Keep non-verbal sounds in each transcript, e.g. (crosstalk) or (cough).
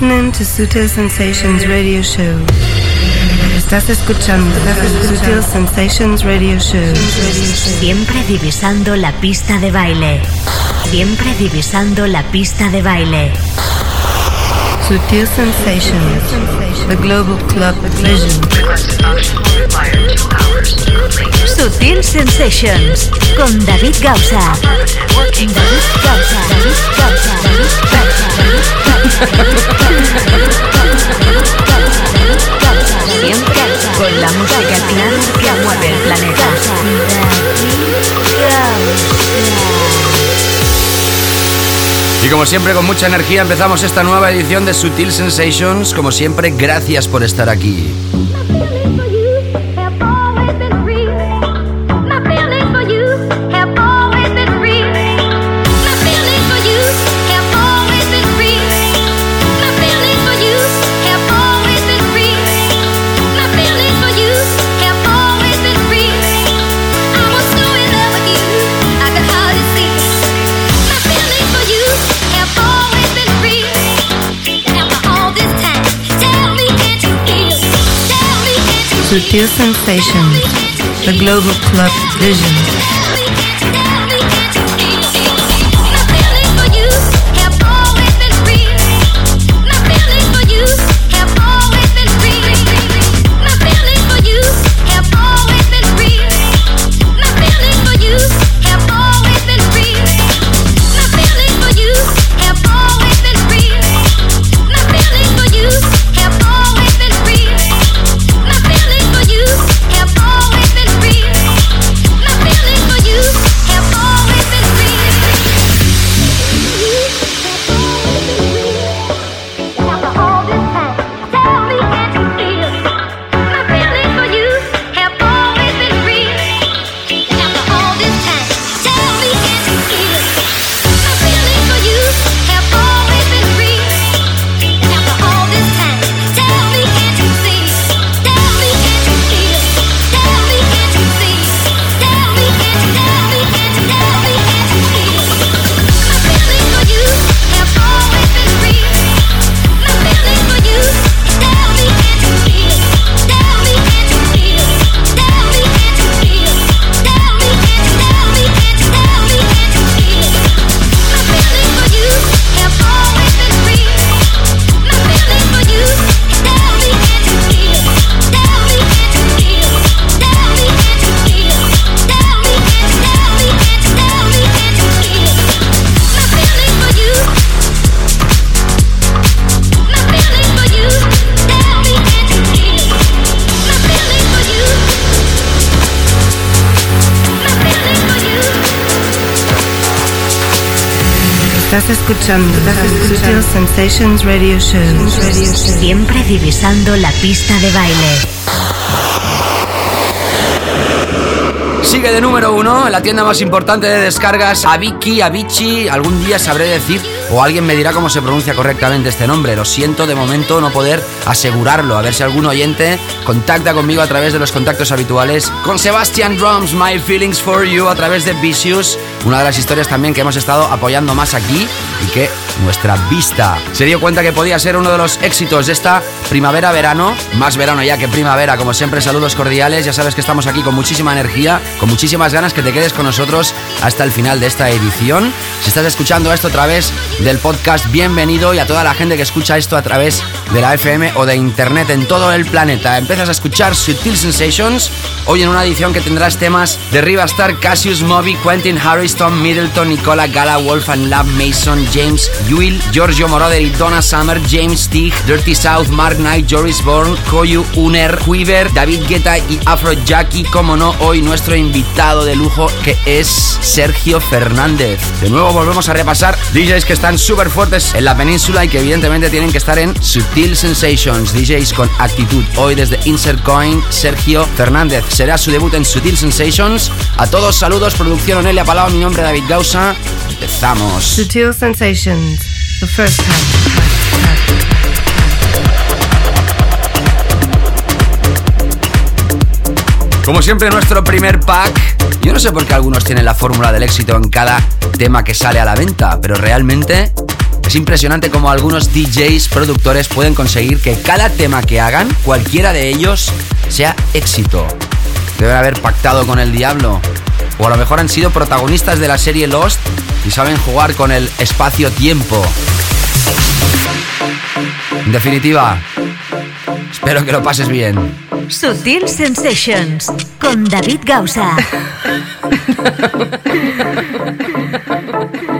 listening to Sutil Sensations Radio Show. Estás escuchando Sutil Sensations Radio Show. Siempre divisando la pista de baile. Siempre divisando la pista de baile. Sutil Sensations, the global club vision. Sutil Sensations con David Gausa. David Gausa. David Gausa. David Gausa. Siempre con la música clara que mueve el planeta. Y como siempre, con mucha energía empezamos esta nueva edición de Sutil Sensations. Como siempre, gracias por estar aquí. Sutil Sensations, the global club vision. Estás escuchando Sutil Sensations Radio Show. Siempre divisando la pista de baile. Sigue de número uno en la tienda más importante de descargas, Avicii, Avicii. Algún día sabré decir, o alguien me dirá cómo se pronuncia correctamente este nombre. Lo siento de momento no poder asegurarlo. A ver si algún oyente contacta conmigo a través de los contactos habituales. Con Sebastian Drums, My Feelings for You, a través de Vicious. Una de las historias también que hemos estado apoyando más aquí y que nuestra vista se dio cuenta que podía ser uno de los éxitos de esta primavera-verano. Más verano ya que primavera, como siempre, saludos cordiales. Ya sabes que estamos aquí con muchísima energía, con muchísimas ganas que te quedes con nosotros hasta el final de esta edición. Si estás escuchando esto a través del podcast, bienvenido y a toda la gente que escucha esto a través de la FM o de internet en todo el planeta. Empiezas a escuchar Sutil Sensations hoy en una edición que tendrás temas de Riva Star, Cassius Moby, Quentin Harris, Tom Middleton, Nicola Gala, Wolf and Love, Mason, James Will, Giorgio Moroder Donna Summer, James Teague, Dirty South, Mark Knight, Joris Bourne, Koyu Uner, Quiver, David Guetta y Afro Jackie. Como no, hoy nuestro invitado de lujo que es Sergio Fernández. De nuevo volvemos a repasar DJs que están súper fuertes en la península y que evidentemente tienen que estar en Sutil Sensations. DJs con actitud. Hoy desde Insert Coin, Sergio Fernández. Será su debut en Sutil Sensations. A todos saludos, producción Onelia Palau, mi nombre David Gausa. Empezamos. Sutil Sensations, the first time. Como siempre, nuestro primer pack. Yo no sé por qué algunos tienen la fórmula del éxito en cada tema que sale a la venta, pero realmente Es impresionante cómo algunos DJs, productores pueden conseguir que cada tema que hagan, cualquiera de ellos, sea éxito. Deben haber pactado con el diablo. O a lo mejor han sido protagonistas de la serie Lost y saben jugar con el espacio-tiempo. En definitiva, espero que lo pases bien. Sutil Sensations con David Gausa. (laughs)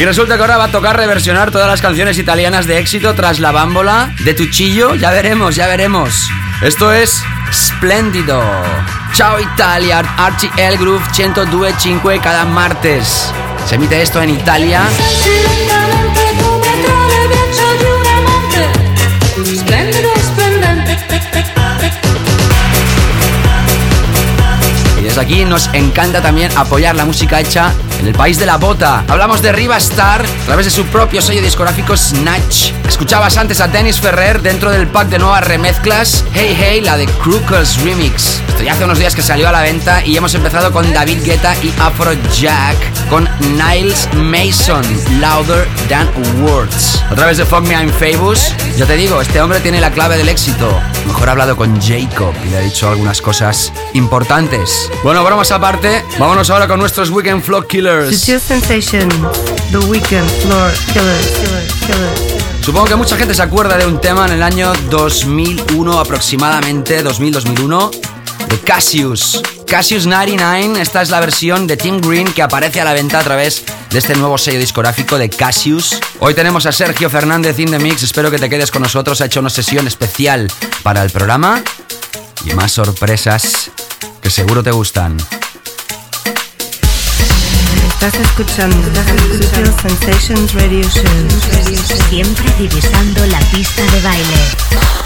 Y resulta que ahora va a tocar reversionar todas las canciones italianas de éxito tras la bámbola de Tuchillo. Ya veremos, ya veremos. Esto es Splendido. Ciao Italia, RTL Groove 102.5 cada martes. Se emite esto en Italia. Aquí nos encanta también apoyar la música hecha en el país de la bota. Hablamos de Riva Star a través de su propio sello discográfico Snatch. Escuchabas antes a Dennis Ferrer dentro del pack de nuevas remezclas Hey Hey, la de Crookers Remix. Esto ya hace unos días que salió a la venta y hemos empezado con David Guetta y Afro Jack con Niles Mason, Louder Than Words. A través de Fuck Me I'm Famous, ya te digo, este hombre tiene la clave del éxito. Mejor ha hablado con Jacob y le ha dicho algunas cosas importantes. Bueno, bromas aparte, vámonos ahora con nuestros Weekend Flow Killers. Sutil Sensation, The Weekend Floor Killers. Killers, killers. Supongo que mucha gente se acuerda de un tema en el año 2001 aproximadamente, 2000-2001, de Cassius. Cassius 99, esta es la versión de Tim Green que aparece a la venta a través de este nuevo sello discográfico de Cassius. Hoy tenemos a Sergio Fernández in the Mix, espero que te quedes con nosotros, ha hecho una sesión especial para el programa y más sorpresas que seguro te gustan. Estás escuchando Sutil Sensations Radio Show. Siempre divisando la pista de baile.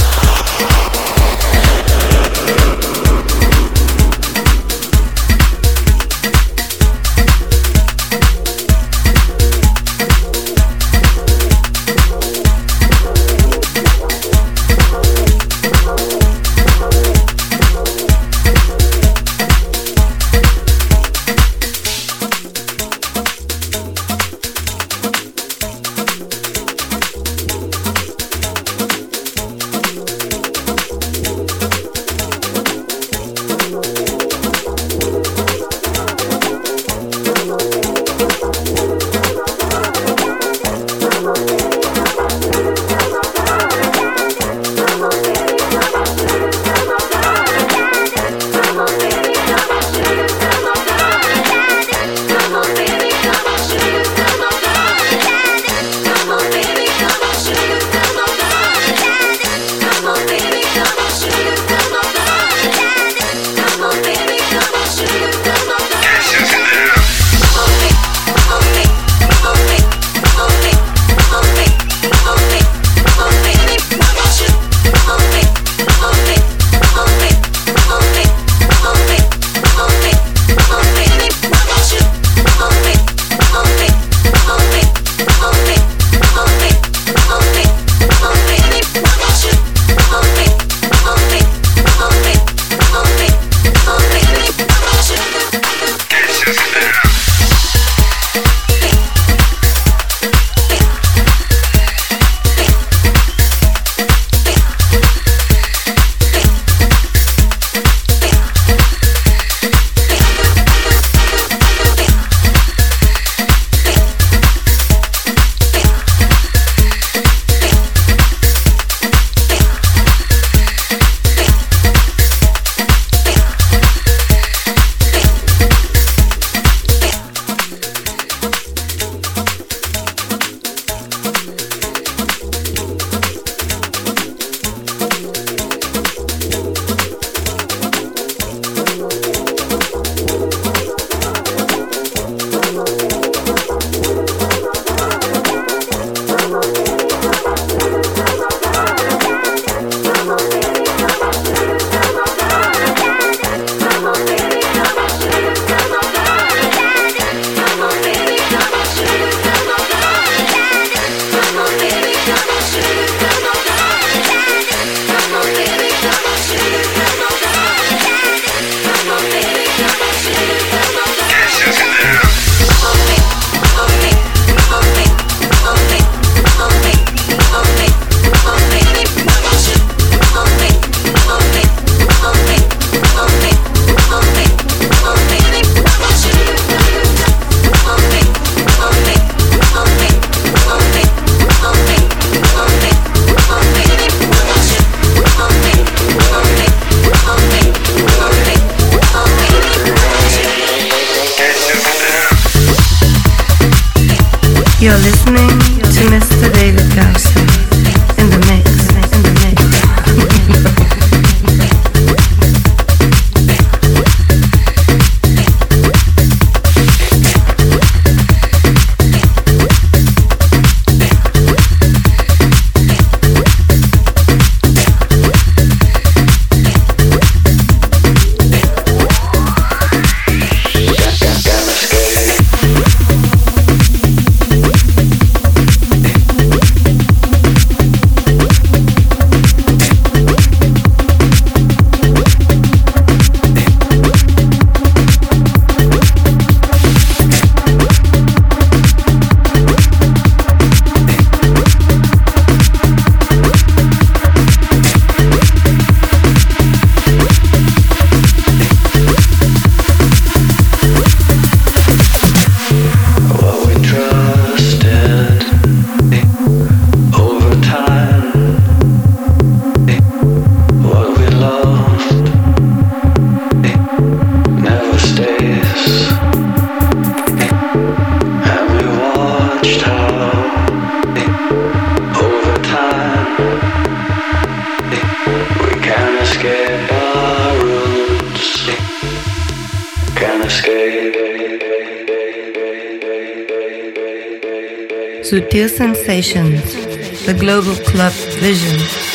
Club vision.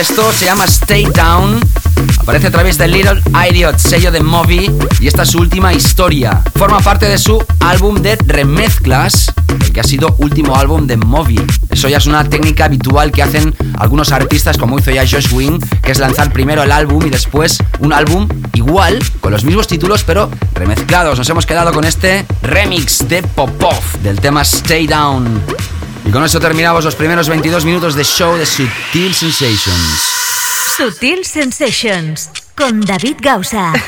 Esto, se llama Stay Down. Aparece a través de Little Idiot, sello de Moby, y esta es su última historia. Forma parte de su álbum de remezclas, el que ha sido último álbum de Moby. Eso ya es una técnica habitual que hacen algunos artistas, como hizo ya Josh Wing, que es lanzar primero el álbum y después un álbum igual, con los mismos títulos, pero remezclados. Nos hemos quedado con este remix de Popov del tema Stay Down. Y con eso terminamos los primeros 22 minutos de show de Sutil Sensations. Sutil Sensations con David Gausa. (laughs)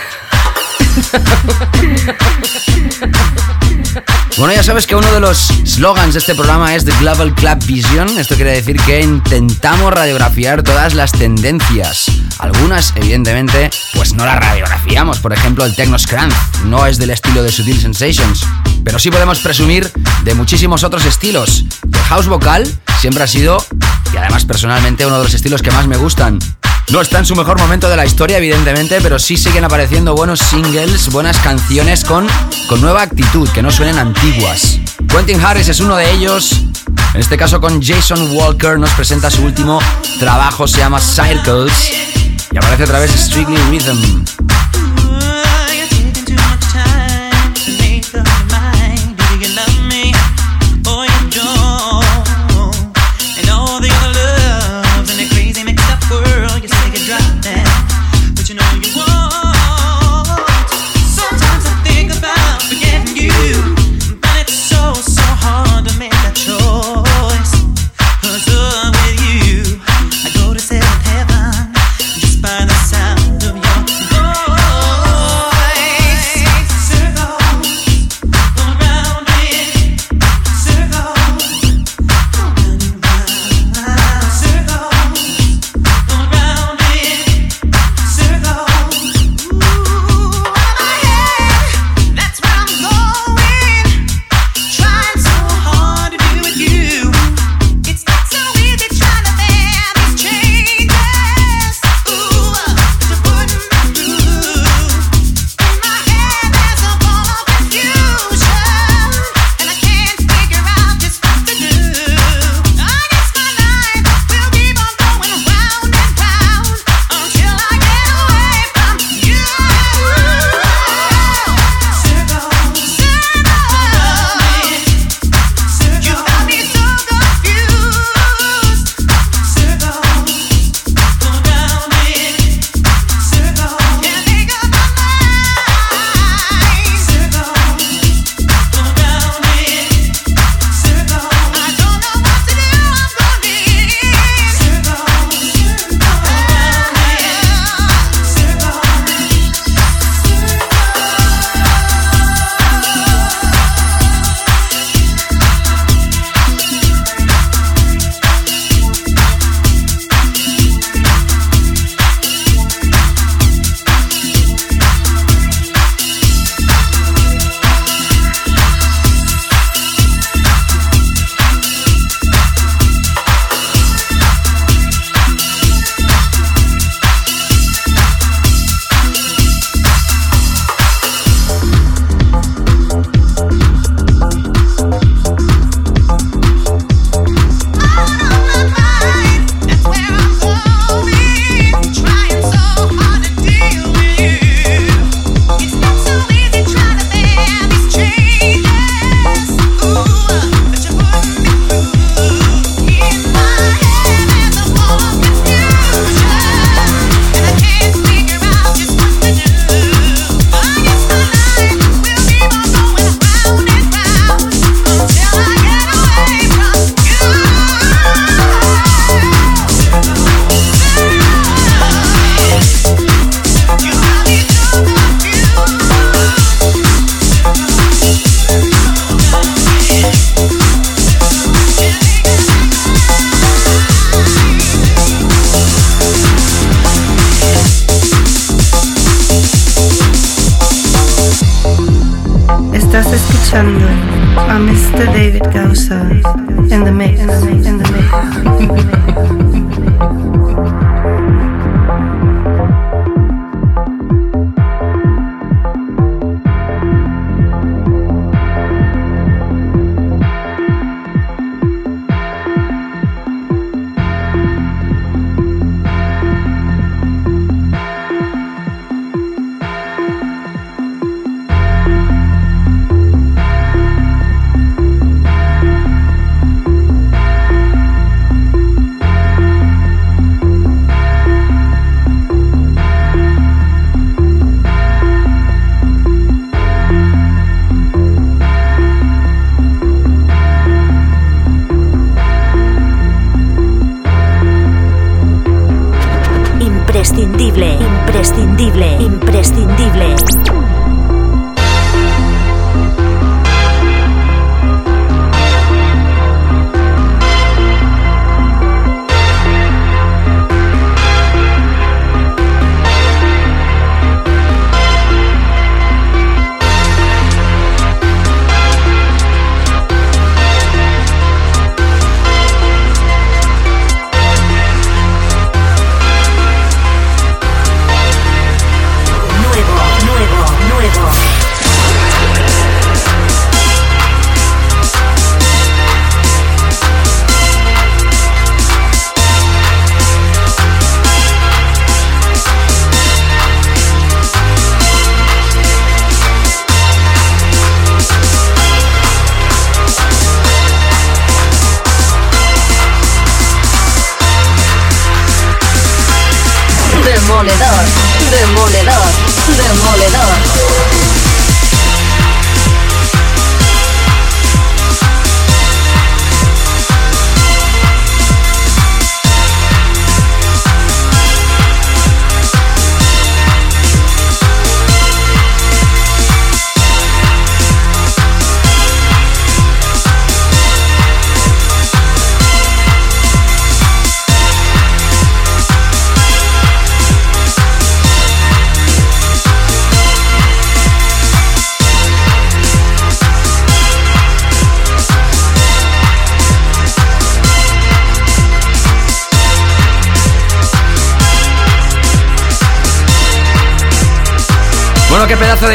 Bueno, ya sabes que uno de los slogans de este programa es The Global Club Vision. Esto quiere decir que intentamos radiografiar todas las tendencias. Algunas, evidentemente, pues no las radiografiamos. Por ejemplo, el Techno Scrum no es del estilo de Sutil Sensations. Pero sí podemos presumir de muchísimos otros estilos. House vocal siempre ha sido, y además personalmente, uno de los estilos que más me gustan. No está en su mejor momento de la historia, evidentemente, pero sí siguen apareciendo buenos singles, buenas canciones con, con nueva actitud, que no suenen antiguas. Quentin Harris es uno de ellos. En este caso con Jason Walker nos presenta su último trabajo, se llama Circles y aparece a través de Strictly Rhythm.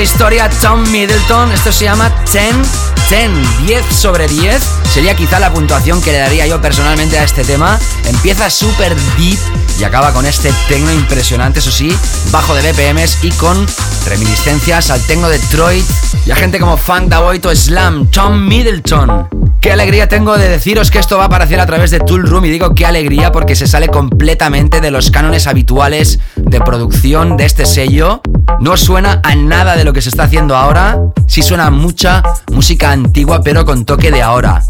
Historia, Tom Middleton. Esto se llama 10, 10, 10 sobre 10. Sería quizá la puntuación que le daría yo personalmente a este tema. Empieza súper deep y acaba con este tecno impresionante, eso sí, bajo de BPMs y con reminiscencias al tecno de Detroit y a gente como Funk Daboito Slam, Tom Middleton. Qué alegría tengo de deciros que esto va a aparecer a través de Tool Room y digo qué alegría porque se sale completamente de los cánones habituales de producción de este sello no suena a nada de lo que se está haciendo ahora, sí suena a mucha música antigua pero con toque de ahora.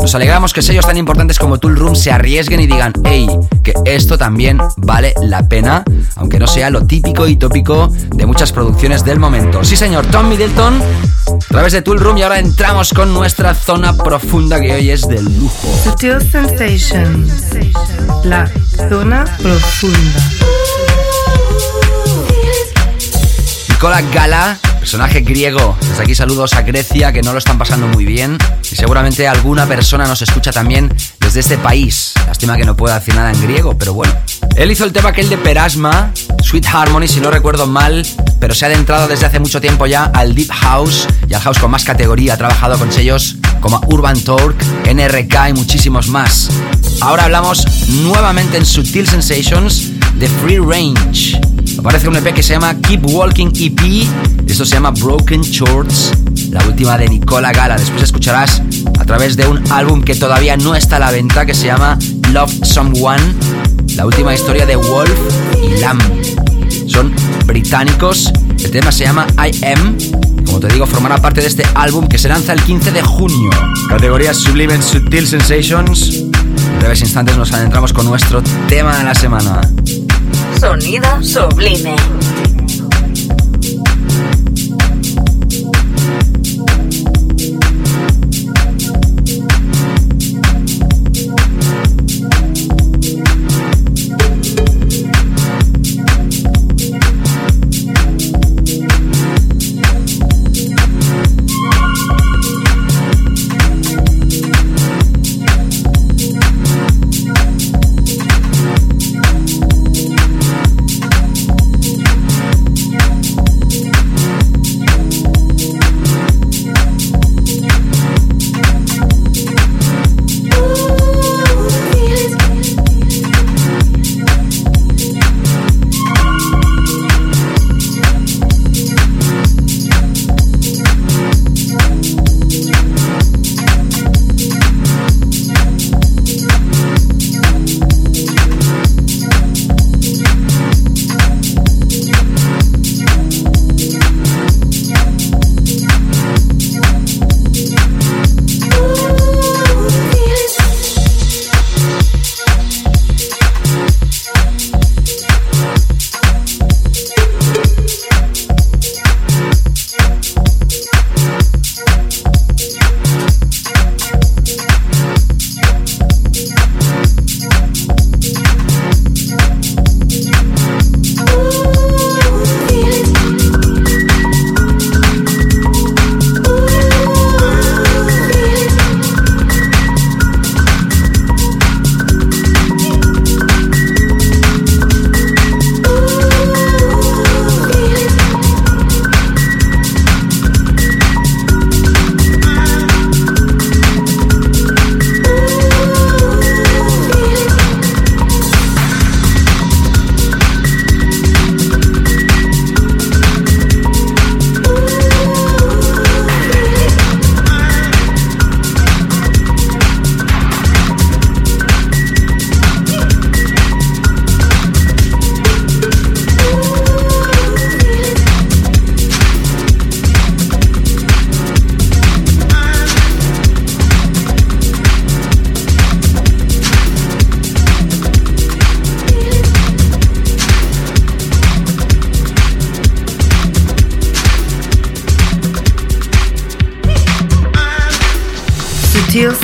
Nos alegramos que sellos tan importantes como Tool Room se arriesguen y digan, hey, que esto también vale la pena, aunque no sea lo típico y tópico de muchas producciones del momento. Sí señor, Tom Middleton, a través de Tool Room y ahora entramos con nuestra zona profunda que hoy es del lujo. Sutil Sensations, la zona profunda. Nicola Gala, personaje griego. Desde aquí saludos a Grecia, que no lo están pasando muy bien. Y seguramente alguna persona nos escucha también desde este país. Lástima que no pueda decir nada en griego, pero bueno. Él hizo el tema aquel de Perasma, Sweet Harmony, si no recuerdo mal, pero se ha adentrado desde hace mucho tiempo ya al Deep House y al House con más categoría. Ha trabajado con sellos como Urban Torque, NRK y muchísimos más. Ahora hablamos nuevamente en Sutil Sensations de Free Range. Aparece un EP que se llama Keep Walking EP. Esto se llama Broken Shorts, la última de Nicola Gala. Después escucharás a través de un álbum que todavía no está a la venta, que se llama Love Someone, la última historia de Wolf y Lamb. Son británicos. El tema se llama I Am. Como te digo, formará parte de este álbum que se lanza el 15 de junio. Categoría Sublime Sutil Sensations. En breves instantes nos adentramos con nuestro tema de la semana. Sonido sublime.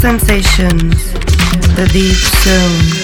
Sensations, the deep zone.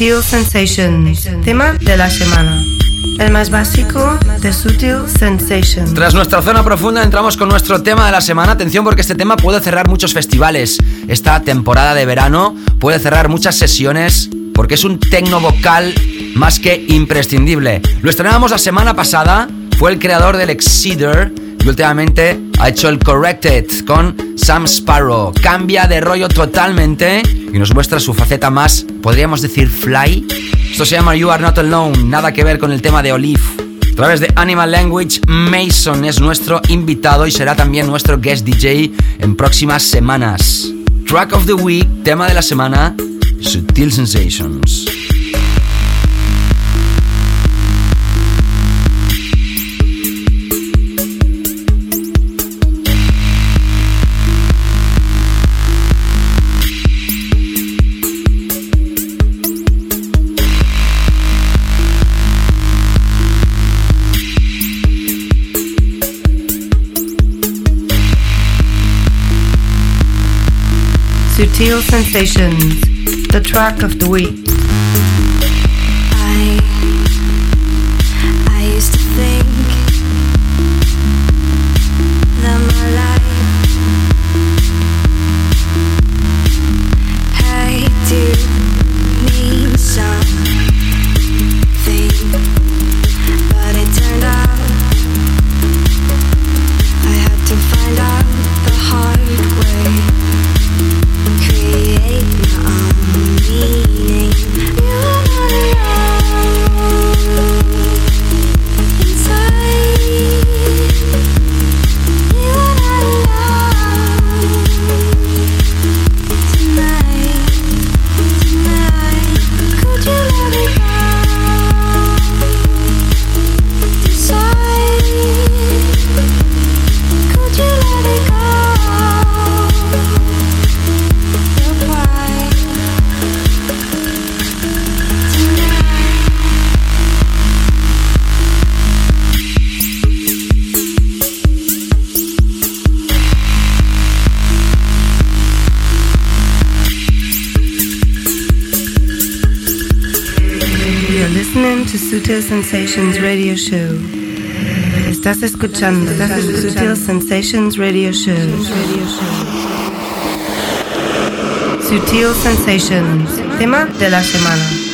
Sutil Sensations, tema de la semana. El más básico de Sutil Sensations. Tras nuestra zona profunda entramos con nuestro tema de la semana. Atención porque este tema puede cerrar muchos festivales. Esta temporada de verano puede cerrar muchas sesiones porque es un tecno vocal más que imprescindible. Lo estrenábamos la semana pasada. Fue el creador del Exceeder y últimamente ha hecho el Corrected con Sam Sparrow. Cambia de rollo totalmente y nos muestra su faceta más, podríamos decir, fly. Esto se llama You Are Not Alone, nada que ver con el tema de Olive. A través de Animal Language, Mason es nuestro invitado y será también nuestro guest DJ en próximas semanas. Track of the Week, tema de la semana, Sutil Sensations. Sutil Sensations, the track of the week. Sensations Radio Show. Estás escuchando Sutil Sensations Radio Show. Sutil Sensations, tema de la semana.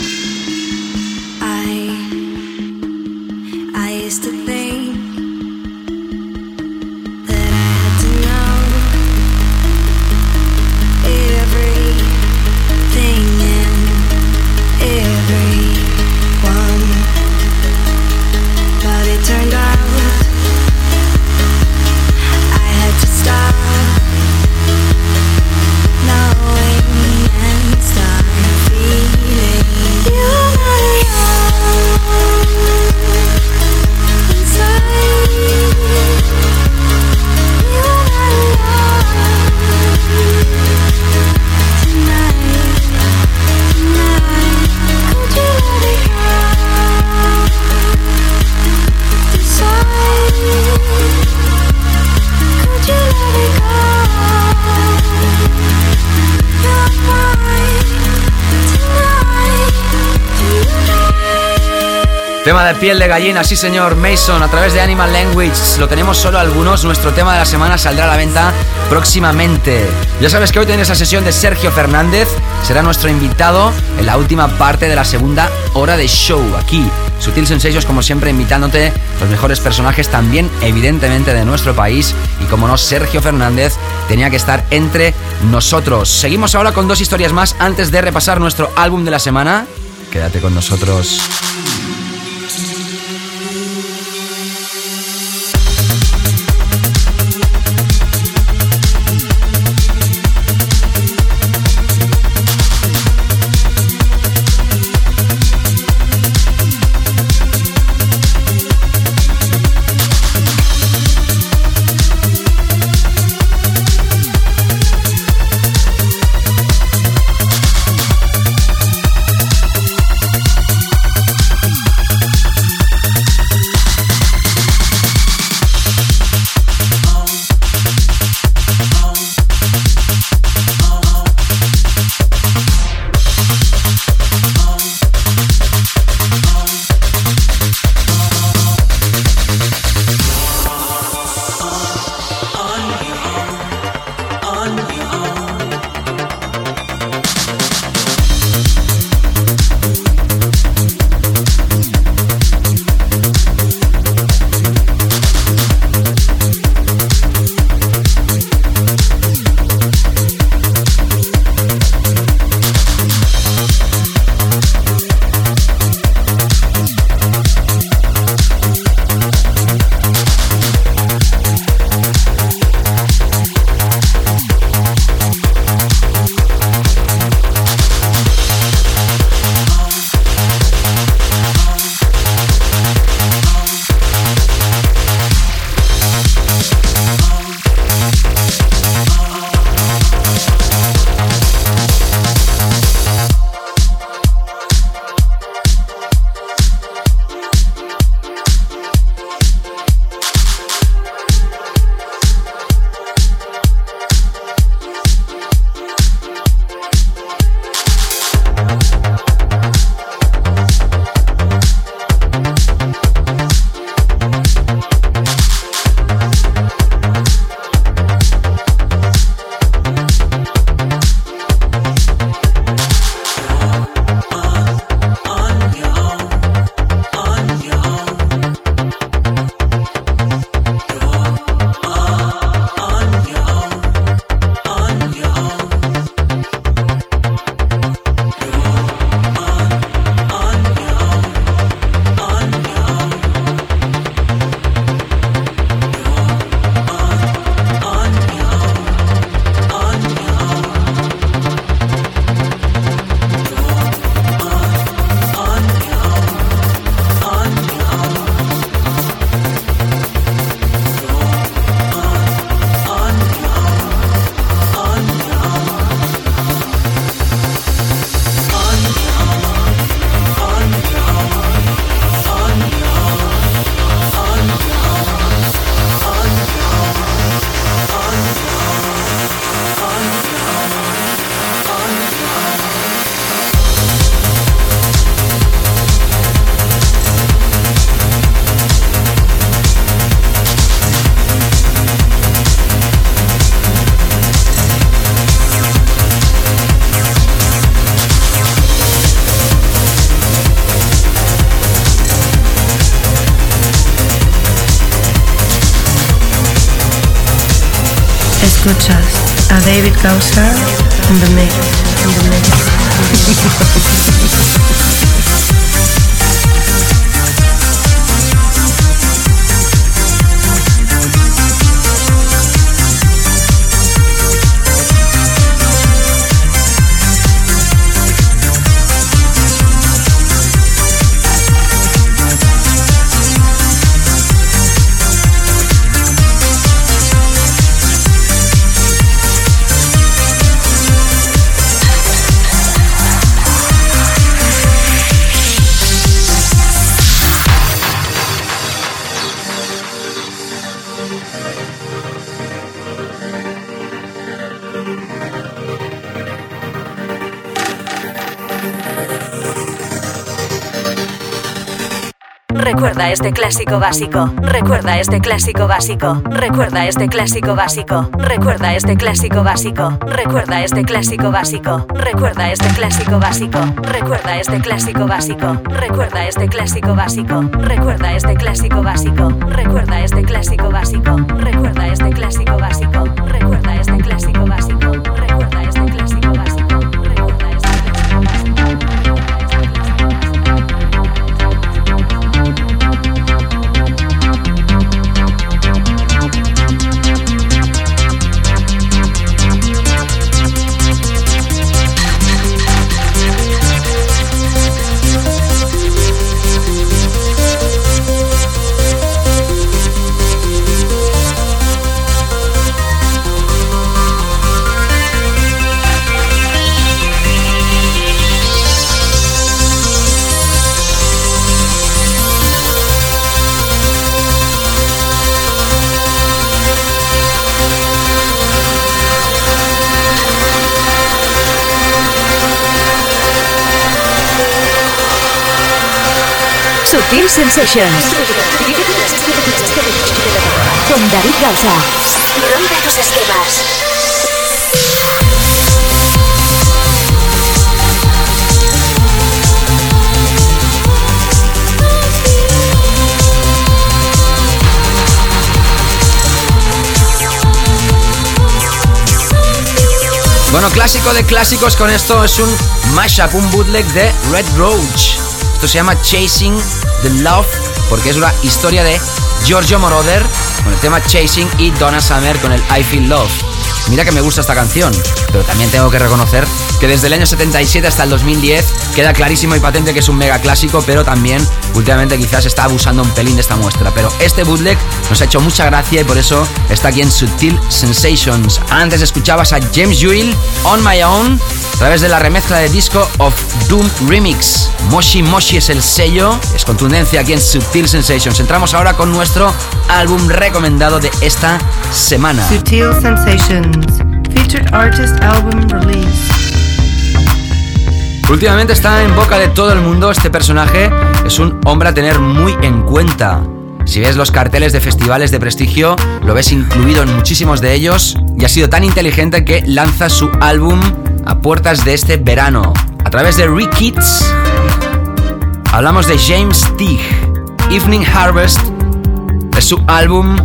De piel de gallina, sí señor, Mason, a través de Animal Language. Lo tenemos solo algunos. Nuestro tema de la semana saldrá a la venta próximamente. Ya sabes que hoy tienes la sesión de Sergio Fernández. Será nuestro invitado en la última parte de la segunda hora de show. Aquí, Sutil Sensations, como siempre, invitándote los mejores personajes también, evidentemente, de nuestro país. Y como no, Sergio Fernández tenía que estar entre nosotros. Seguimos ahora con dos historias más antes de repasar nuestro álbum de la semana. Quédate con nosotros. David Gausser in the mix. In the mix. Este clásico básico. Recuerda este clásico básico. Recuerda este clásico básico. Recuerda este clásico básico. Recuerda este clásico básico. Recuerda este clásico básico. Recuerda este clásico básico. Recuerda este clásico básico. Recuerda este clásico básico. Recuerda este clásico básico. Recuerda este clásico básico. Sutil Sensations. Con David Gausa. Rompe tus esquemas. Bueno, clásico de clásicos con esto es un mashup, un bootleg de Red Roach. Esto se llama Chasing the Love porque es una historia de Giorgio Moroder con el tema Chasing y Donna Summer con el I Feel Love. Mira que me gusta esta canción, pero también tengo que reconocer que desde el año 77 hasta el 2010 queda clarísimo y patente que es un mega clásico, pero también últimamente quizás está abusando un pelín de esta muestra. Pero este bootleg nos ha hecho mucha gracia y por eso está aquí en Subtil Sensations. Antes escuchabas a James Jewell On My Own a través de la remezcla de disco of Doom Remix. Moshi Moshi es el sello, es contundencia aquí en Subtil Sensations. Entramos ahora con nuestro álbum recomendado de esta semana. Sutil Sensations, featured artist album release. Últimamente está en boca de todo el mundo este personaje, es un hombre a tener muy en cuenta. Si ves los carteles de festivales de prestigio, lo ves incluido en muchísimos de ellos y ha sido tan inteligente que lanza su álbum a puertas de este verano. A través de Kids hablamos de James Teague, Evening Harvest, es su álbum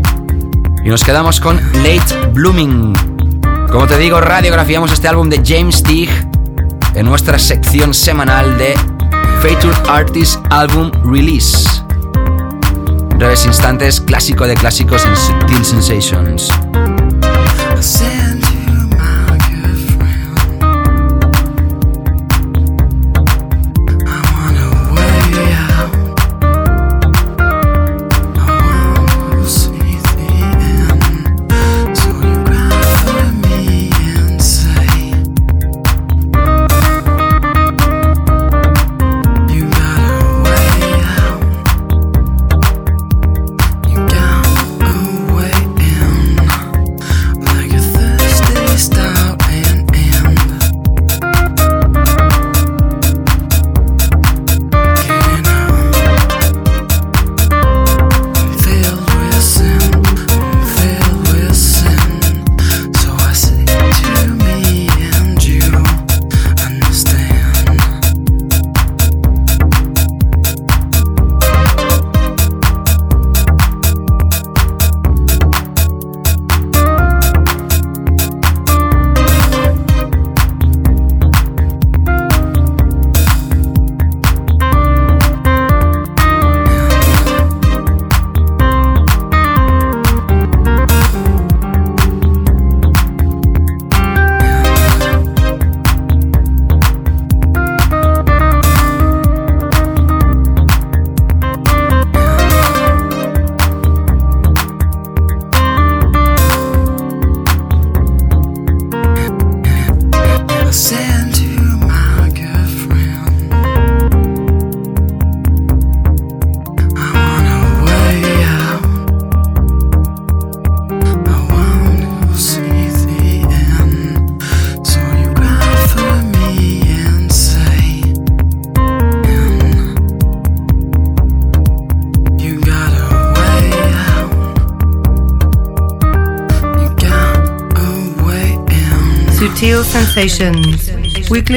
y nos quedamos con Late Blooming. Como te digo, radiografiamos este álbum de James Teague en nuestra sección semanal de Featured Artist Album Release. Breves instantes, clásico de clásicos en Subtil Sensations.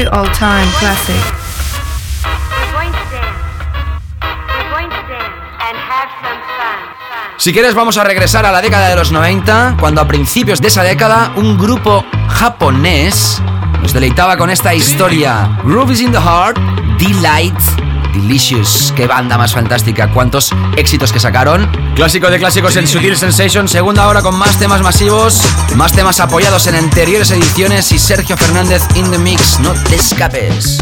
All-time classic. Si quieres vamos a regresar a la década de los 90, cuando a principios de esa década un grupo japonés nos deleitaba con esta historia. Groove in the heart, delight, delicious. Qué banda más fantástica, cuántos éxitos que sacaron. Clásico de clásicos en Sutil Sensation, segunda hora con más temas masivos, más temas apoyados en anteriores ediciones y Sergio Fernández in the mix. No te escapes.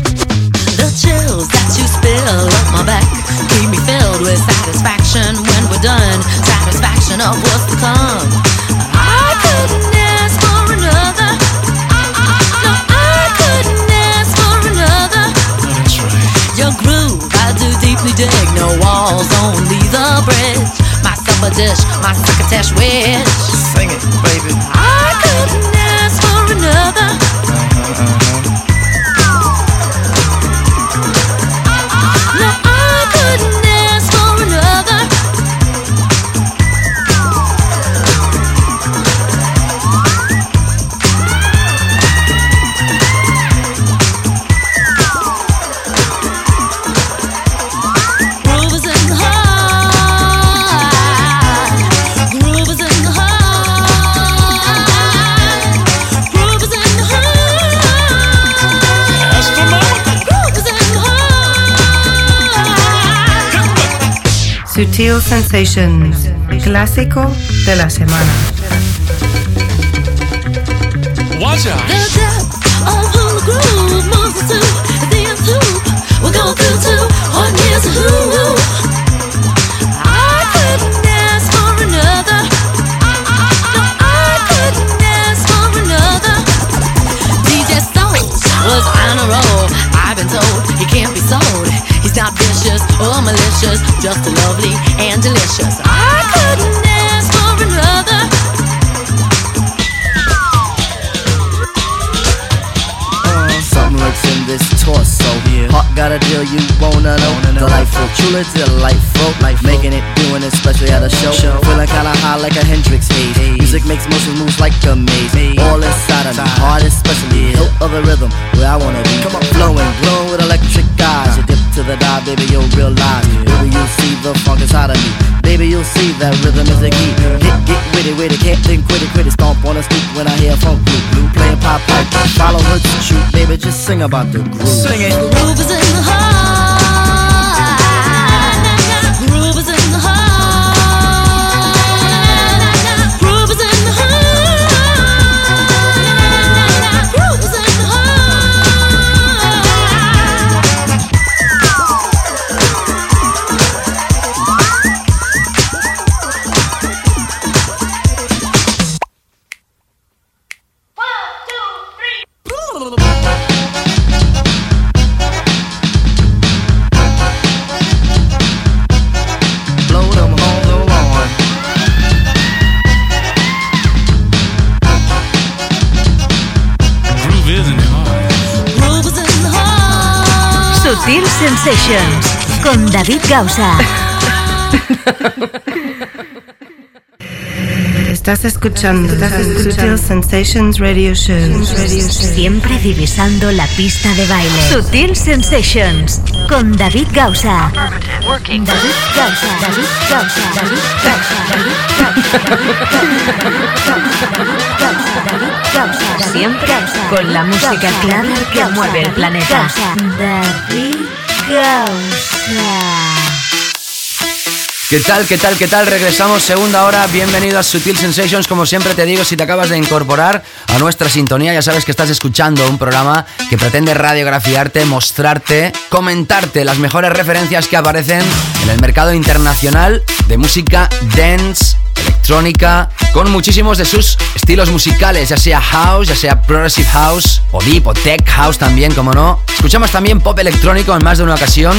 The chills that you spill up my back keep me filled with satisfaction when we're done. Satisfaction of what's to come. I couldn't ask for another. No, I couldn't ask for another. Your groove, deeply dig. No walls, only the bridge. My supper dish, my crocketesh wish. Sing it, baby. I couldn't ask for another. No, Sutil Sensations, clásico de la semana. Watch out. The depth of who the groove moves us to. At the we're going through to one year's who. I couldn't ask for another. No, I couldn't ask for another. DJ Soul was on a roll. I've been told he can't be sold. Not or oh, malicious, just lovely and delicious. I couldn't ask for another. Uh, something lurks in this torso. Heart got a deal you wanna know. Delightful, truly delightful. Life making it, doing it, especially at a show. Feeling kinda high like a Hendrix haze. Music makes motion moves like a maze. All inside of me, heart especially. Of the rhythm, where I wanna be. Come on, flowing, glowing with electric eyes. You dip to the dive, baby, you'll realize. Baby, you'll see the funk inside of me. Baby, you'll see that rhythm is the key. Get, get witty, witty, can't think, quit it, quit it. Stomp on the street when I hear funk blue. Blue playing pop pipe, follow her to shoot. Baby, just sing about the groove. Sing it. Groove is in the heart. Sensations con David Gausa. Estás escuchando, Sutil Sensations Radio Show. Siempre divisando la pista de baile. Sutil Sensations con David Gausa. David Gausa. David Gausa. David Gausa. David Gausa. David Gausa. Siempre con la música clara que mueve el planeta. David Gausa. ¿Qué tal, qué tal, qué tal? Regresamos segunda hora. Bienvenido a Sutil Sensations. Como siempre te digo, si te acabas de incorporar a nuestra sintonía, ya sabes que estás escuchando un programa que pretende radiografiarte, mostrarte, comentarte las mejores referencias que aparecen en el mercado internacional de música dance, electrónica, con muchísimos de sus estilos musicales, ya sea house, ya sea progressive house, o deep, o tech house también, como no. Escuchamos también pop electrónico en más de una ocasión.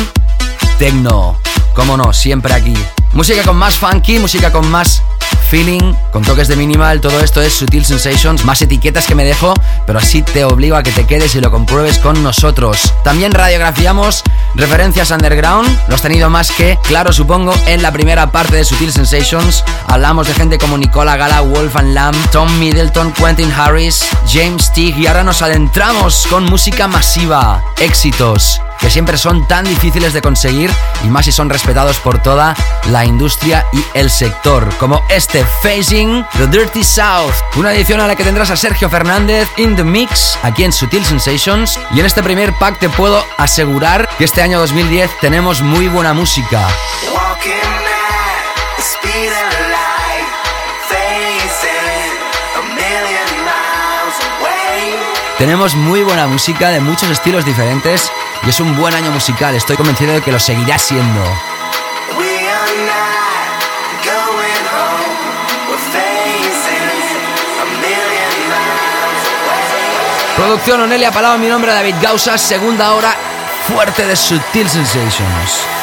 Tecno, como no, siempre aquí. Música con más funky, música con más feeling, con toques de minimal, todo esto es Sutil Sensations, más etiquetas que me dejo, pero así te obligo a que te quedes y lo compruebes con nosotros. También radiografiamos referencias underground, lo has tenido más que claro supongo en la primera parte de Sutil Sensations. Hablamos de gente como Nicola Gala, Wolf and Lamb, Tom Middleton, Quentin Harris, James Teague y ahora nos adentramos con música masiva, éxitos que siempre son tan difíciles de conseguir y más si son respetados por toda la industria y el sector, como este Facing the Dirty South, una edición a la que tendrás a Sergio Fernández in the mix aquí en Sutil Sensations y en este primer pack te puedo asegurar que este año 2010 tenemos muy buena música. Tenemos muy buena música de muchos estilos diferentes y es un buen año musical. Estoy convencido de que lo seguirá siendo. Producción Onelia Palau, mi nombre es David Gausa, segunda hora fuerte de Sutil Sensations.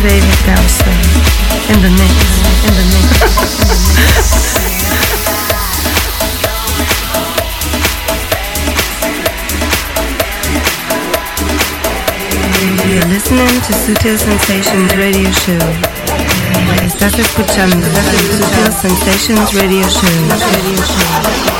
Mr. David in the mix, in the mix. You're listening to Sutil Sensations Radio Show. Estás escuchando Sutil Sensations Radio Show. Radio Show.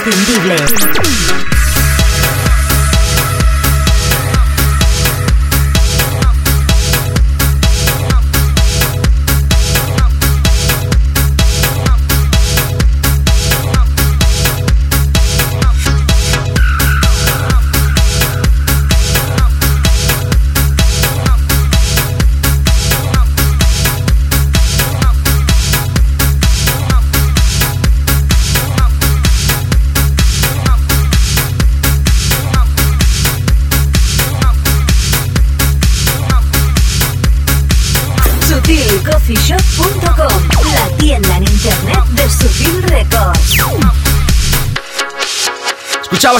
Imprescindible.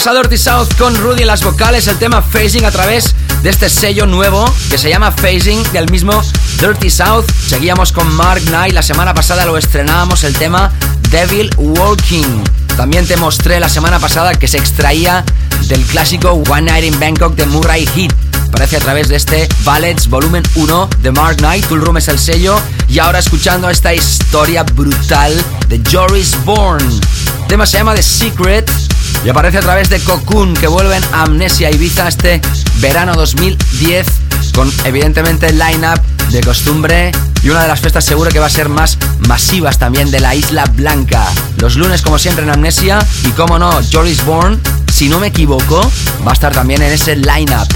A Dirty South con Rudy en las vocales, el tema Phasing a través de este sello nuevo que se llama Phasing del mismo Dirty South. Seguíamos con Mark Knight, la semana pasada lo estrenábamos el tema Devil Walking. También te mostré la semana pasada que se extraía del clásico One Night in Bangkok de Murray Heat. Aparece a través de este Ballads Volumen 1 de Mark Knight. Tool Room es el sello. Y ahora escuchando esta historia brutal de Joris Bourne. El tema se llama The Secret y aparece a través de Cocoon que vuelven a Amnesia Ibiza este verano 2010 con evidentemente el line-up de costumbre y una de las fiestas seguro que va a ser más masivas también de la Isla Blanca. Los lunes como siempre en Amnesia y como no, Joris Bourne, si no me equivoco, va a estar también en ese line-up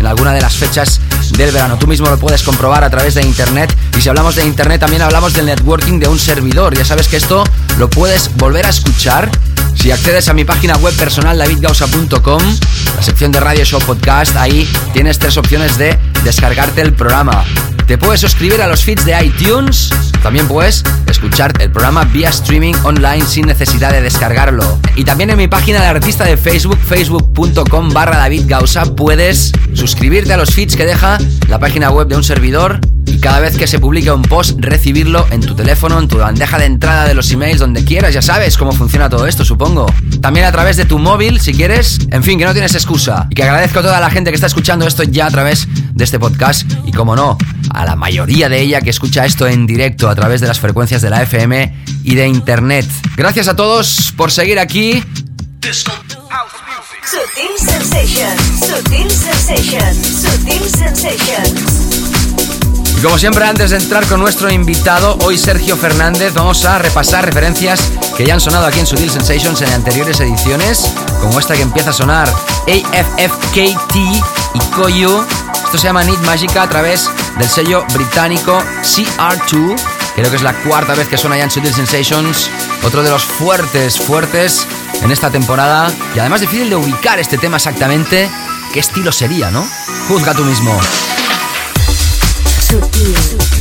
en alguna de las fechas del verano. Tú mismo lo puedes comprobar a través de internet. Y si hablamos de internet, también hablamos del networking de un servidor. Ya sabes que esto lo puedes volver a escuchar si accedes a mi página web personal davidgausa.com, la sección de Radio Show Podcast, ahí tienes tres opciones de descargarte el programa. Te puedes suscribir a los feeds de iTunes. También puedes escuchar el programa vía streaming online sin necesidad de descargarlo. Y también en mi página de artista de Facebook, facebook.com barra David puedes suscribirte a los feeds que deja la página web de un servidor cada vez que se publique un post recibirlo en tu teléfono, en tu bandeja de entrada de los emails, donde quieras, ya sabes cómo funciona todo esto, supongo. También a través de tu móvil, si quieres. En fin, que no tienes excusa. Y que agradezco a toda la gente que está escuchando esto ya a través de este podcast y, como no, a la mayoría de ella que escucha esto en directo a través de las frecuencias de la FM y de Internet. Gracias a todos por seguir aquí. Sutil Sensations, Sutil Sensations, Sutil Sensations. Y como siempre, antes de entrar con nuestro invitado, hoy Sergio Fernández, vamos a repasar referencias que ya han sonado aquí en Sutil Sensations en anteriores ediciones, como esta que empieza a sonar AFFKT y Koyu. Esto se llama Need Magica a través del sello británico CR2. Creo que es la cuarta vez que suena ya en Sutil Sensations. Otro de los fuertes, fuertes en esta temporada. Y además difícil de ubicar este tema exactamente. ¿Qué estilo sería, no? Juzga tú mismo. Sutil. Sutil.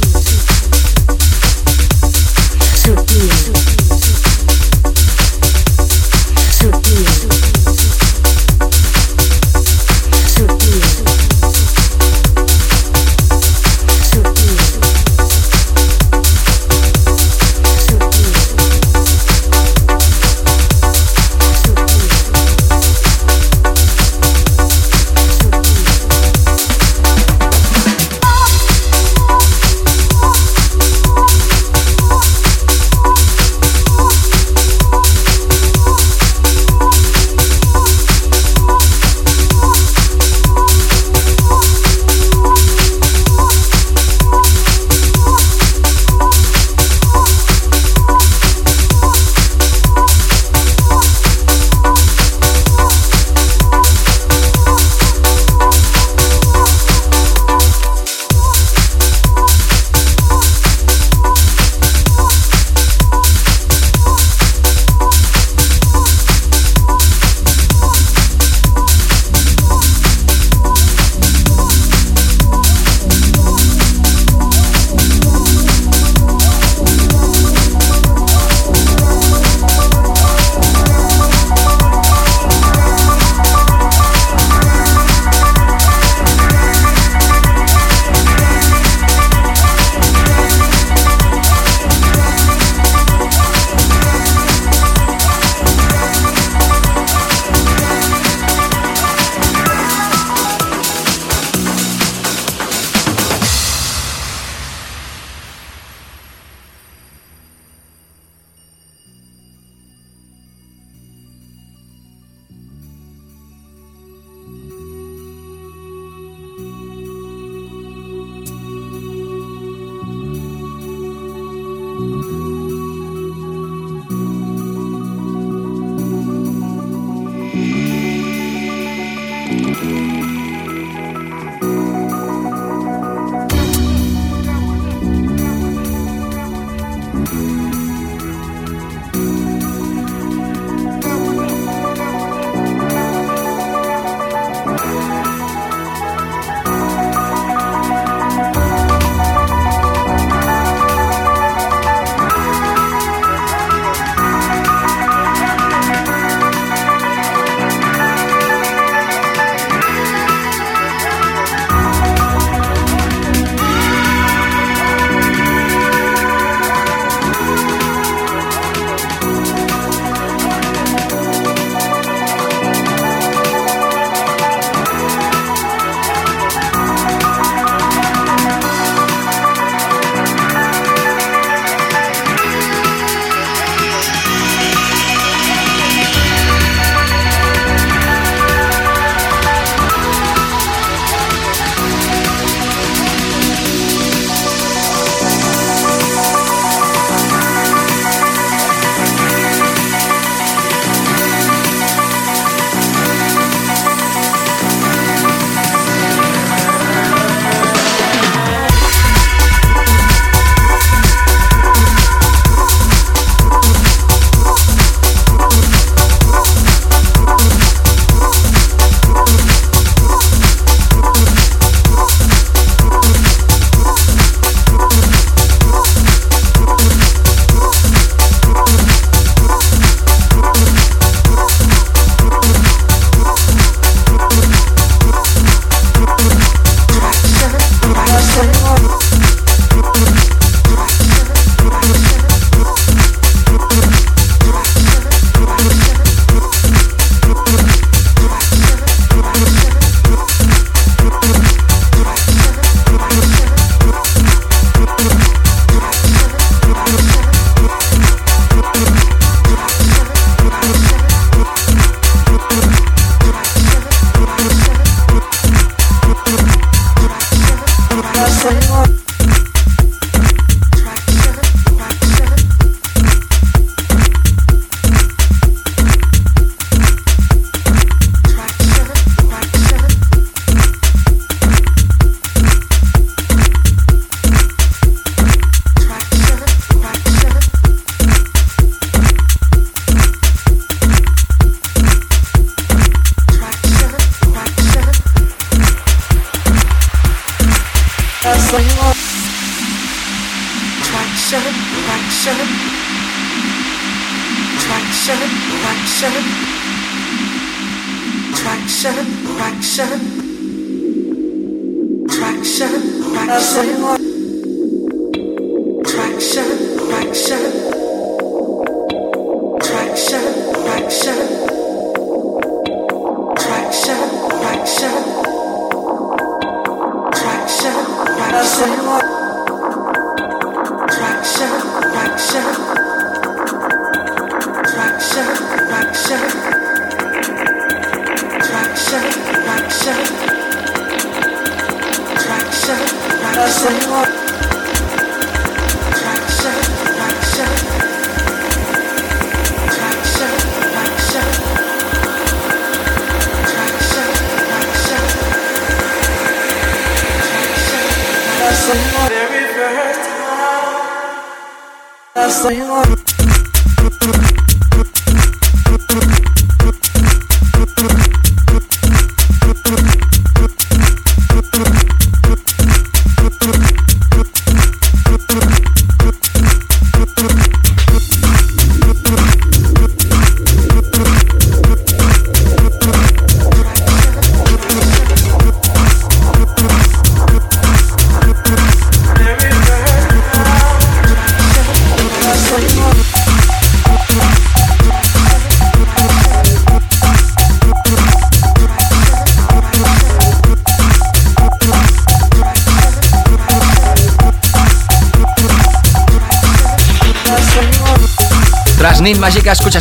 Música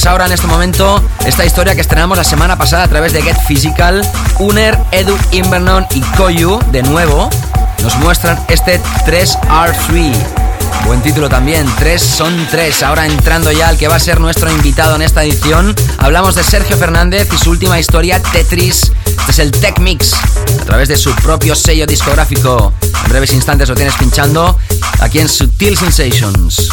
escuchas ahora en este momento esta historia que estrenamos la semana pasada a través de Get Physical. Uner, Edu, Invernon y Koyu, de nuevo, nos muestran este 3R3. Buen título también, 3 son 3. Ahora entrando ya al que va a ser nuestro invitado en esta edición, hablamos de Sergio Fernández y su última historia, Tetris. Este es el Tech Mix, a través de su propio sello discográfico. En breves instantes lo tienes pinchando aquí en Sutil Sensations.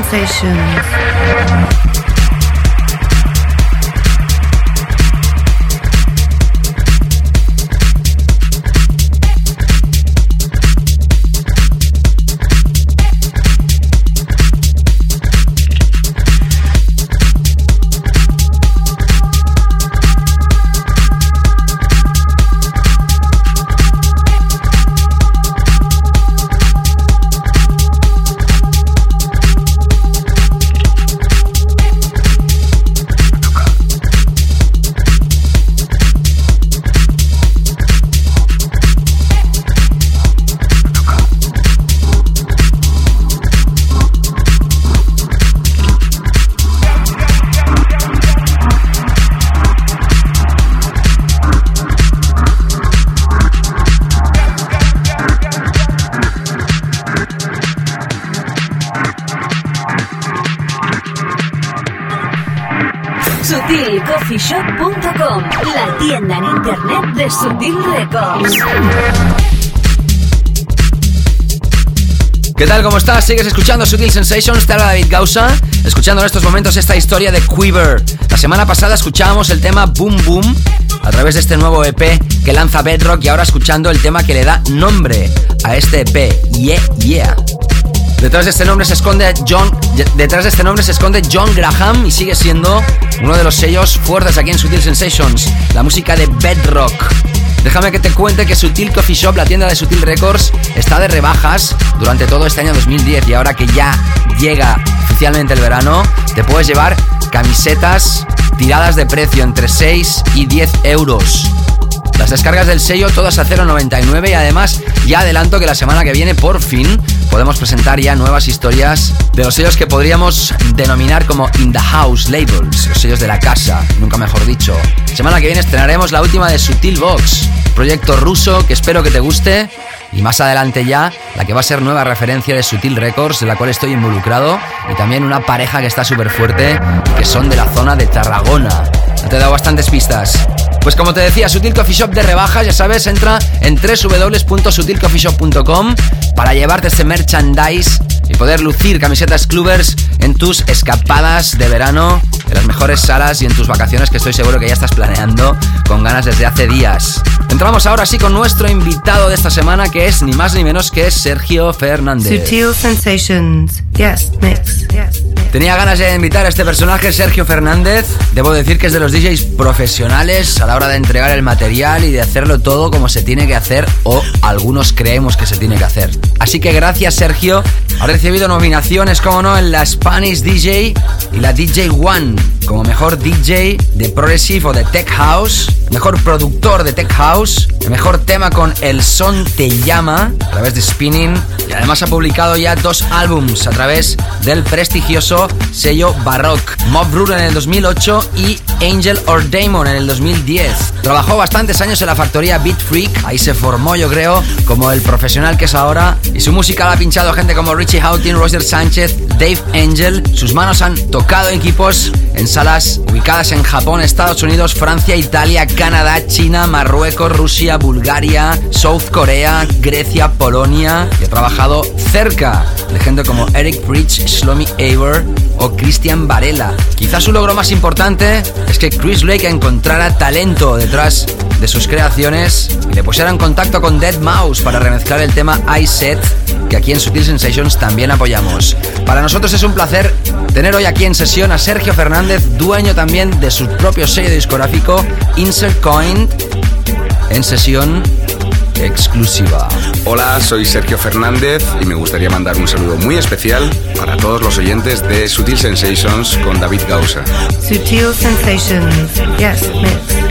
Sutil ¿Cómo estás? ¿Sigues escuchando Sutil Sensations? Te habla David Gausa, escuchando en estos momentos esta historia de Quiver. La semana pasada escuchábamos el tema Boom Boom a través de este nuevo EP que lanza Bedrock y ahora escuchando el tema que le da nombre a este EP, Yeah Yeah. Detrás de este nombre se esconde John, detrás de este nombre se esconde John Graham y sigue siendo uno de los sellos fuertes aquí en Sutil Sensations, la música de Bedrock. Déjame que te cuente que Sutil Coffee Shop, la tienda de Sutil Records, está de rebajas durante todo este año 2010 y ahora que ya llega oficialmente el verano, te puedes llevar camisetas tiradas de precio entre 6 y 10 euros. Las descargas del sello todas a 0.99 y además ya adelanto que la semana que viene por fin podemos presentar ya nuevas historias de los sellos que podríamos denominar como In the House Labels, los sellos de la casa, nunca mejor dicho. Semana que viene estrenaremos la última de Sutil Box, proyecto ruso que espero que te guste y más adelante ya la que va a ser nueva referencia de Sutil Records, de la cual estoy involucrado, y también una pareja que está súper fuerte que son de la zona de Tarragona. Te he dado bastantes pistas. Pues como te decía, Sutil Coffee Shop de rebajas, ya sabes, entra en www.sutilcoffeeshop.com para llevarte este merchandise y poder lucir camisetas clubbers en tus escapadas de verano, en las mejores salas y en tus vacaciones que estoy seguro que ya estás planeando con ganas desde hace días. Entramos ahora sí con nuestro invitado de esta semana que es ni más ni menos que Sergio Fernández. Sutil sensations. Yes, mix. Yes. Tenía ganas de invitar a este personaje, Sergio Fernández. Debo decir que es de los DJs profesionales a la hora de entregar el material y de hacerlo todo como se tiene que hacer o algunos creemos que se tiene que hacer. Así que gracias, Sergio. Ha recibido nominaciones, como no, en la Spanish DJ y la DJ One como mejor DJ de Progressive o de Tech House, mejor productor de Tech House, el mejor tema con El Son Te Llama a través de Spinning y además ha publicado ya dos álbums a través del prestigioso sello Baroque, Mob Rule en el 2008 y Angel or Demon en el 2010. Trabajó bastantes años en la factoría Beat Freak, ahí se formó yo creo como el profesional que es ahora y su música la ha pinchado gente como Richie Houghton, Roger Sánchez, Dave Angel. Sus manos han tocado equipos en salas ubicadas en Japón, Estados Unidos, Francia, Italia, Canadá, China, Marruecos, Rusia, Bulgaria, South Corea, Grecia, Polonia y ha trabajado cerca de gente como Eric Bridge, Shlomi Eivor o Christian Varela. Quizás su logro más importante es que Chris Lake encontrara talento detrás de sus creaciones y le pusiera en contacto con Dead Mouse para remezclar el tema I Set que aquí en Sutil Sensations también apoyamos. Para nosotros es un placer tener hoy aquí en sesión a Sergio Fernández, dueño también de su propio sello discográfico Insert Coin, en sesión exclusiva. Hola, soy Sergio Fernández y me gustaría mandar un saludo muy especial para todos los oyentes de Sutil Sensations con David Gausa. Sutil sensations. Yes, mix.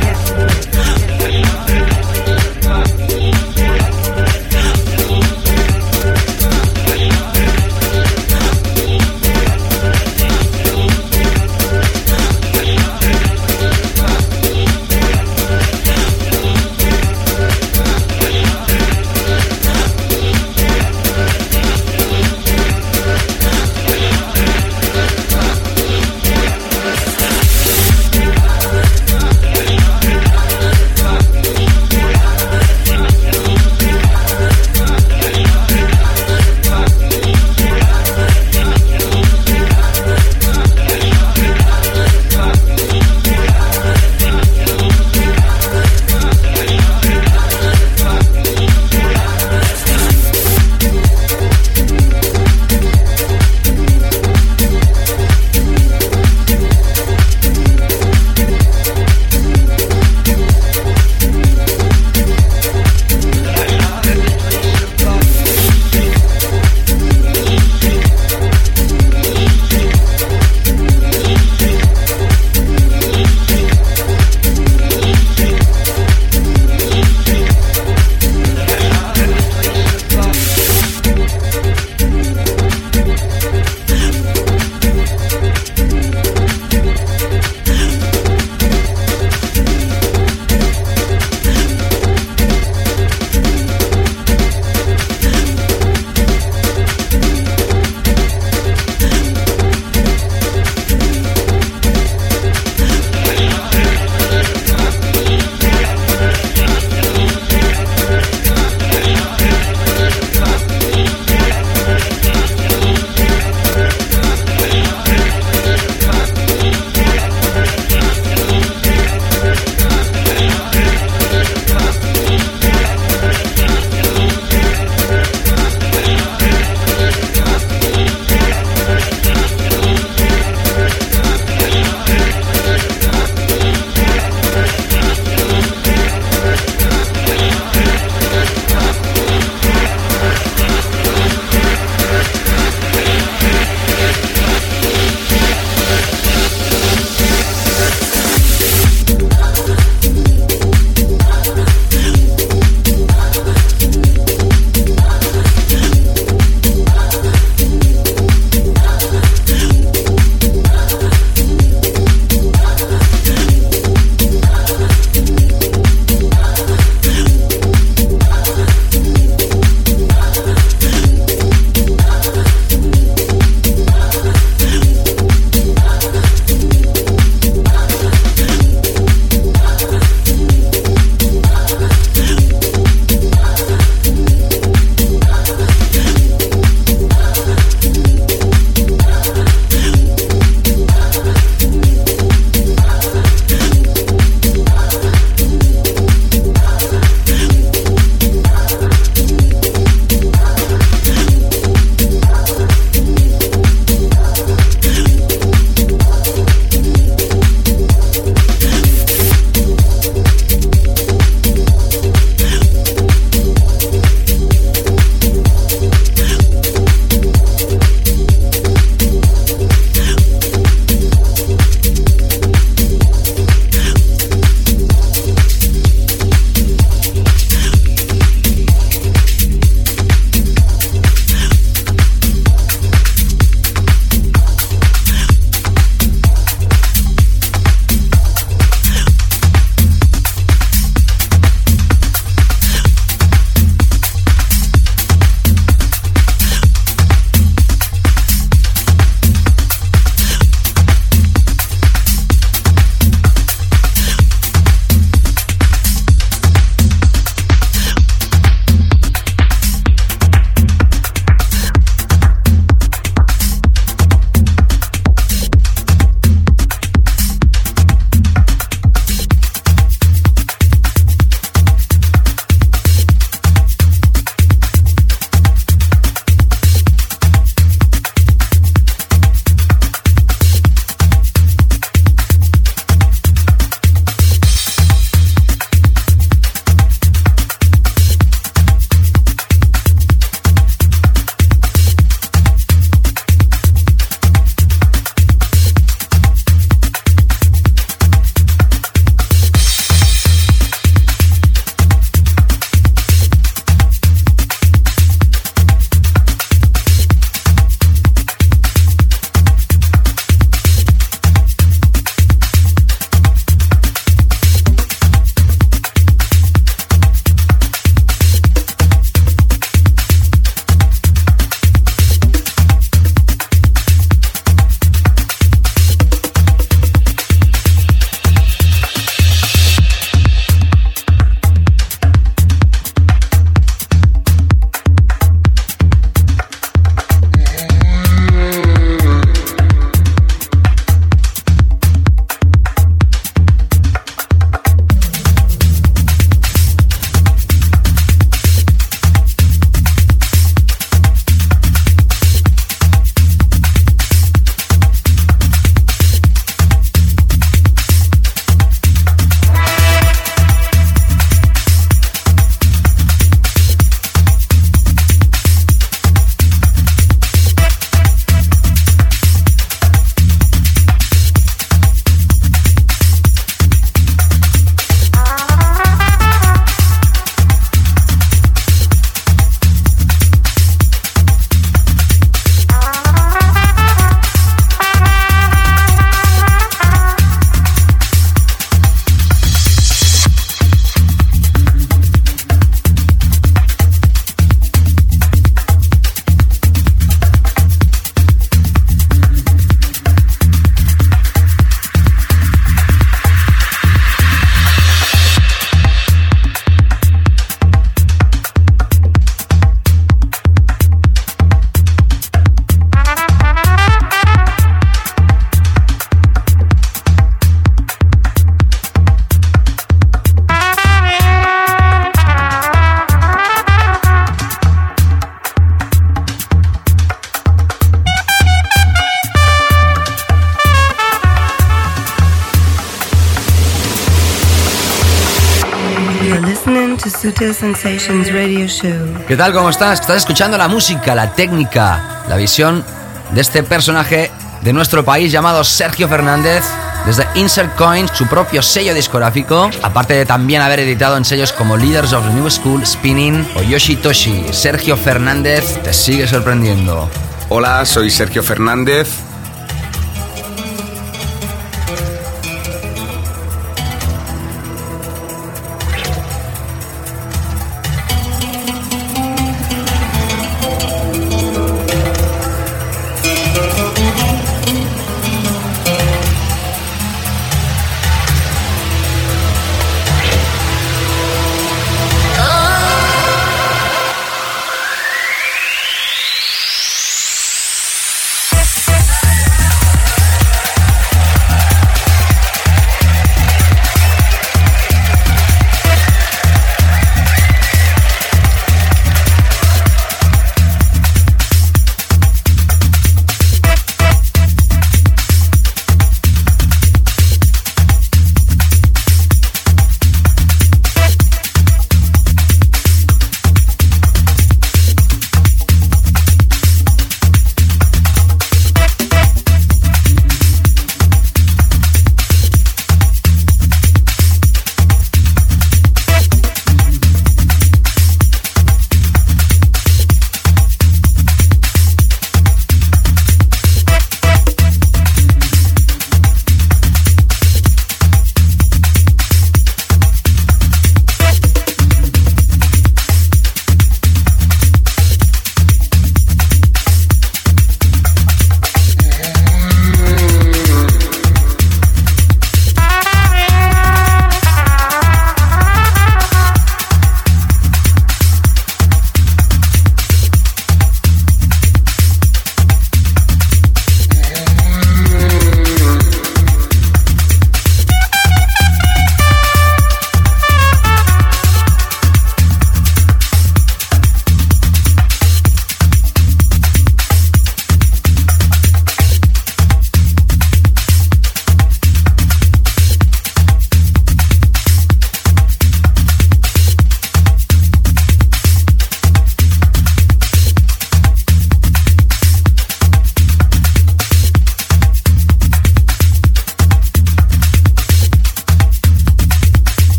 Sensations Radio Show. ¿Qué tal? ¿Cómo estás? Estás escuchando la música, la técnica, la visión de este personaje de nuestro país llamado Sergio Fernández. Desde Insert Coin, su propio sello discográfico, aparte de también haber editado en sellos como Leaders of the New School, Spinning o Yoshitoshi, Sergio Fernández te sigue sorprendiendo. Hola, soy Sergio Fernández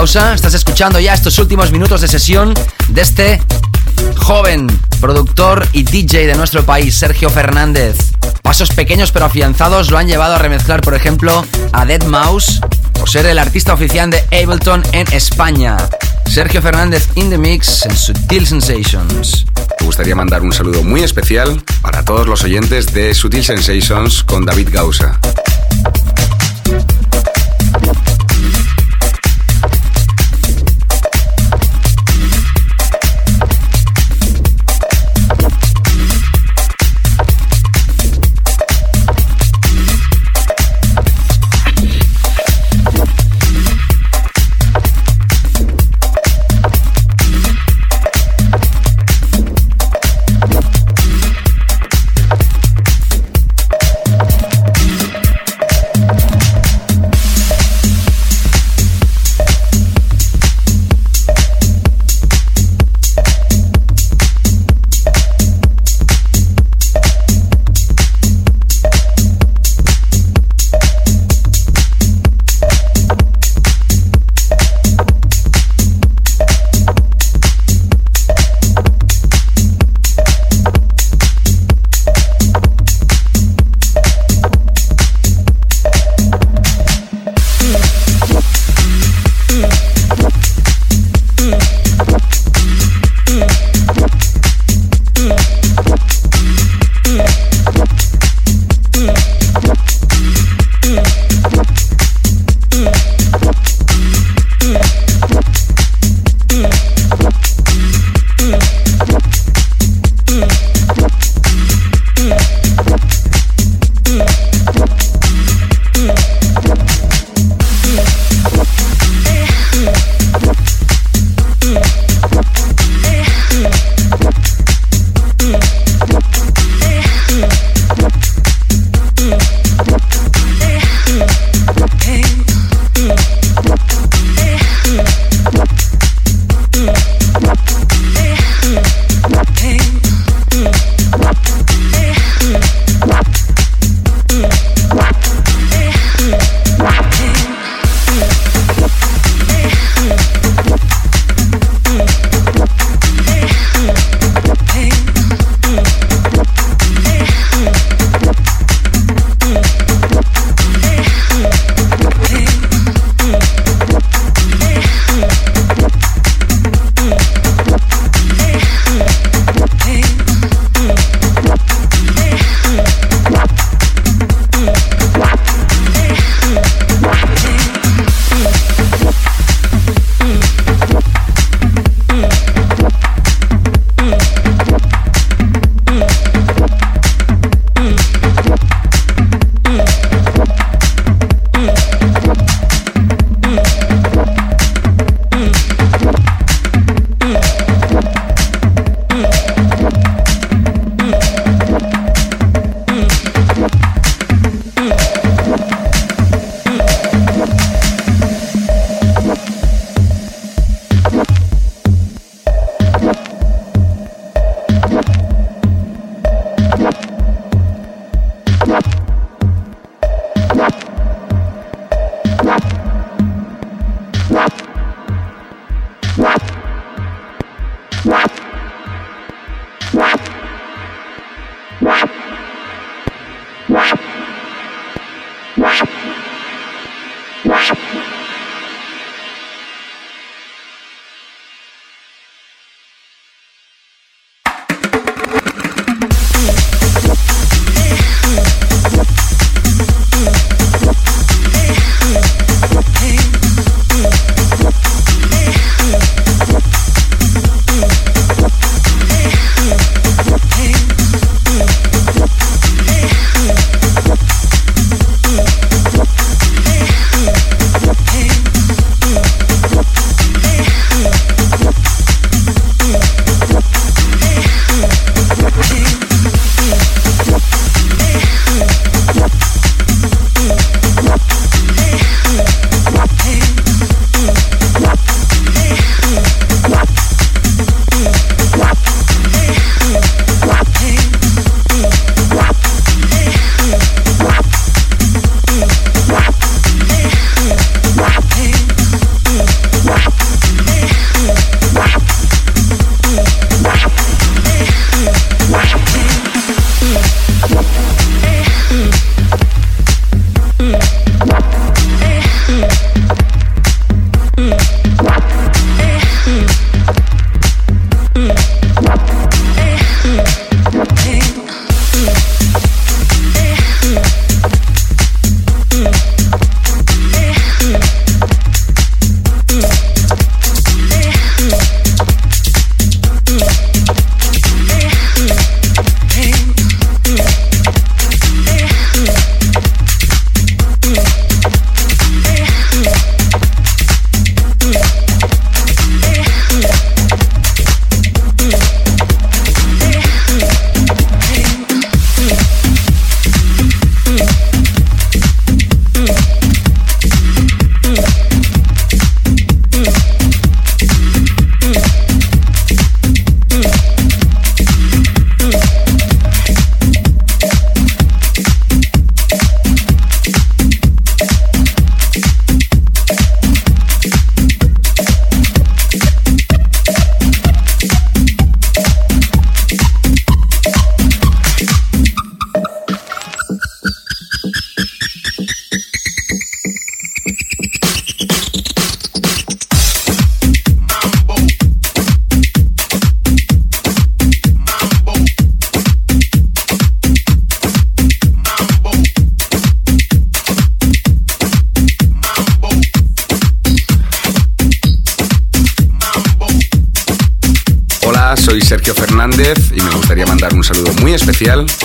Gausa. Estás escuchando ya estos últimos minutos de sesión de este joven productor y DJ de nuestro país, Sergio Fernández. Pasos pequeños pero afianzados lo han llevado a remezclar, por ejemplo, a Dead Mouse o ser el artista oficial de Ableton en España. Sergio Fernández in the mix en Sutil Sensations. Me gustaría mandar un saludo muy especial para todos los oyentes de Sutil Sensations con David Gausa.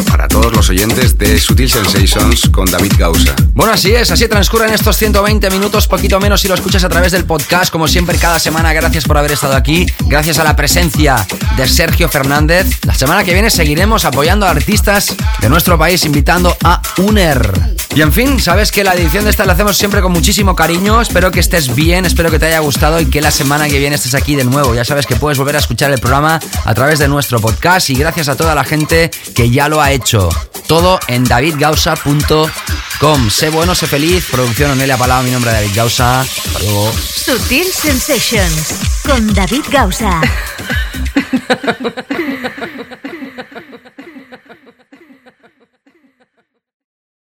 Para todos los oyentes de Sutil Sensations con David Gausa. Bueno, así es, así transcurren estos 120 minutos, poquito menos si lo escuchas a través del podcast, como siempre cada semana. Gracias por haber estado aquí, gracias a la presencia de Sergio Fernández. La semana que viene seguiremos apoyando a artistas de nuestro país, invitando a UNER. Y en fin, sabes que la edición de esta la hacemos siempre con muchísimo cariño. Espero que estés bien, espero que te haya gustado y que la semana que viene estés aquí de nuevo. Ya sabes que puedes volver a escuchar el programa a través de nuestro podcast y gracias a toda la gente que ya lo ha hecho. Todo en davidgausa.com. Sé bueno, sé feliz. Producción Onelia Palau, mi nombre es David Gausa. Hasta luego. Sutil Sensations con David Gausa. (laughs)